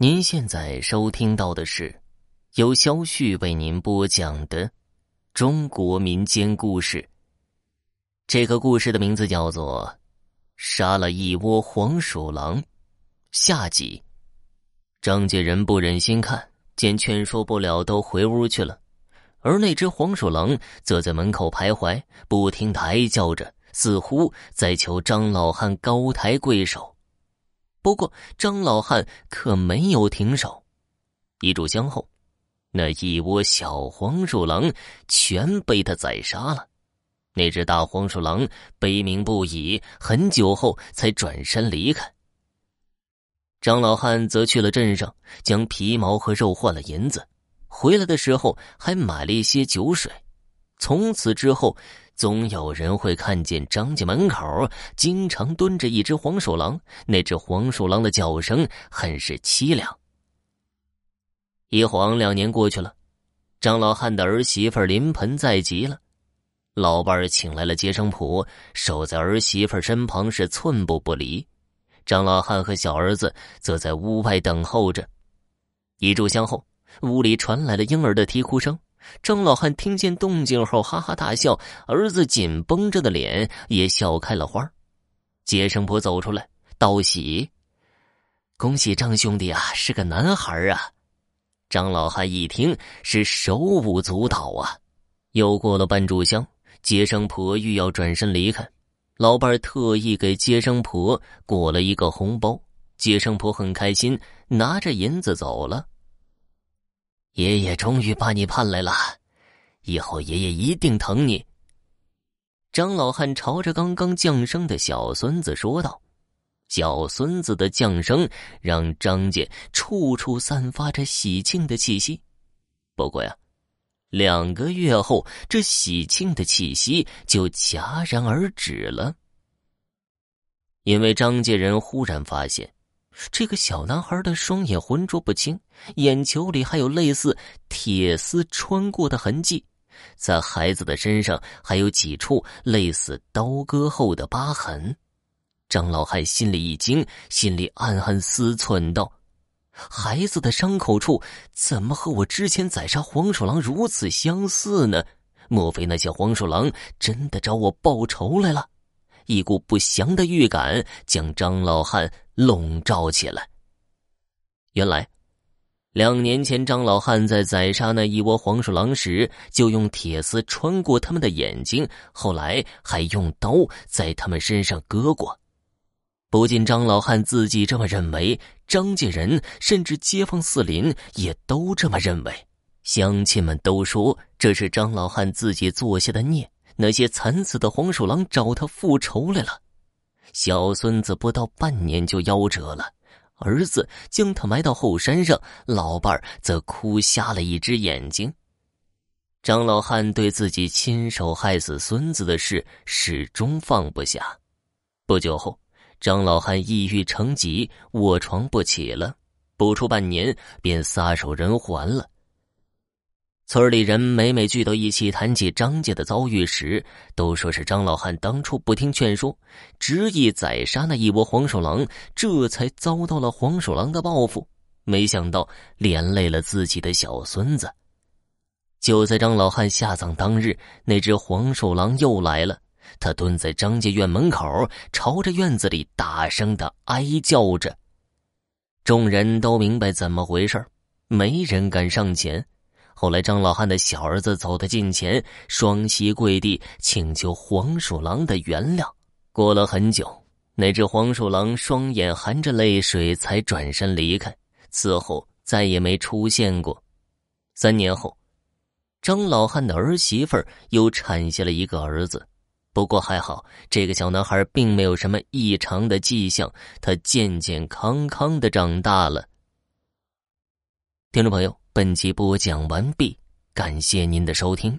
您现在收听到的是由肖旭为您播讲的中国民间故事。这个故事的名字叫做《杀了一窝黄鼠狼》下集。张家人不忍心看，见劝说不了，都回屋去了。而那只黄鼠狼则在门口徘徊，不停的哀叫着，似乎在求张老汉高抬贵手。不过，张老汉可没有停手。一炷香后，那一窝小黄鼠狼全被他宰杀了。那只大黄鼠狼悲鸣不已，很久后才转身离开。张老汉则去了镇上，将皮毛和肉换了银子，回来的时候还买了一些酒水。从此之后。总有人会看见张家门口经常蹲着一只黄鼠狼，那只黄鼠狼的叫声很是凄凉。一晃两年过去了，张老汉的儿媳妇临盆在即了，老伴儿请来了接生婆，守在儿媳妇身旁是寸步不离。张老汉和小儿子则在屋外等候着。一炷香后，屋里传来了婴儿的啼哭声。张老汉听见动静后，哈哈大笑，儿子紧绷着的脸也笑开了花。接生婆走出来道喜：“恭喜张兄弟啊，是个男孩啊！”张老汉一听是手舞足蹈啊。又过了半炷香，接生婆欲要转身离开，老伴特意给接生婆裹了一个红包，接生婆很开心，拿着银子走了。爷爷终于把你盼来了，以后爷爷一定疼你。张老汉朝着刚刚降生的小孙子说道：“小孙子的降生让张家处处散发着喜庆的气息。不过呀，两个月后，这喜庆的气息就戛然而止了，因为张家人忽然发现。”这个小男孩的双眼浑浊不清，眼球里还有类似铁丝穿过的痕迹，在孩子的身上还有几处类似刀割后的疤痕。张老汉心里一惊，心里暗暗思忖道：“孩子的伤口处怎么和我之前宰杀黄鼠狼如此相似呢？莫非那些黄鼠狼真的找我报仇来了？”一股不祥的预感将张老汉笼罩起来。原来，两年前张老汉在宰杀那一窝黄鼠狼时，就用铁丝穿过他们的眼睛，后来还用刀在他们身上割过。不仅张老汉自己这么认为，张家人甚至街坊四邻也都这么认为。乡亲们都说这是张老汉自己做下的孽。那些惨死的黄鼠狼找他复仇来了，小孙子不到半年就夭折了，儿子将他埋到后山上，老伴儿则哭瞎了一只眼睛。张老汉对自己亲手害死孙子的事始终放不下。不久后，张老汉抑郁成疾，卧床不起了，不出半年便撒手人寰了。村里人每每聚到一起谈起张家的遭遇时，都说是张老汉当初不听劝说，执意宰杀那一窝黄鼠狼，这才遭到了黄鼠狼的报复。没想到连累了自己的小孙子。就在张老汉下葬当日，那只黄鼠狼又来了，他蹲在张家院门口，朝着院子里大声的哀叫着。众人都明白怎么回事没人敢上前。后来，张老汉的小儿子走到近前，双膝跪地，请求黄鼠狼的原谅。过了很久，那只黄鼠狼双眼含着泪水，才转身离开。此后再也没出现过。三年后，张老汉的儿媳妇又产下了一个儿子，不过还好，这个小男孩并没有什么异常的迹象，他健健康康的长大了。听众朋友。本集播讲完毕，感谢您的收听。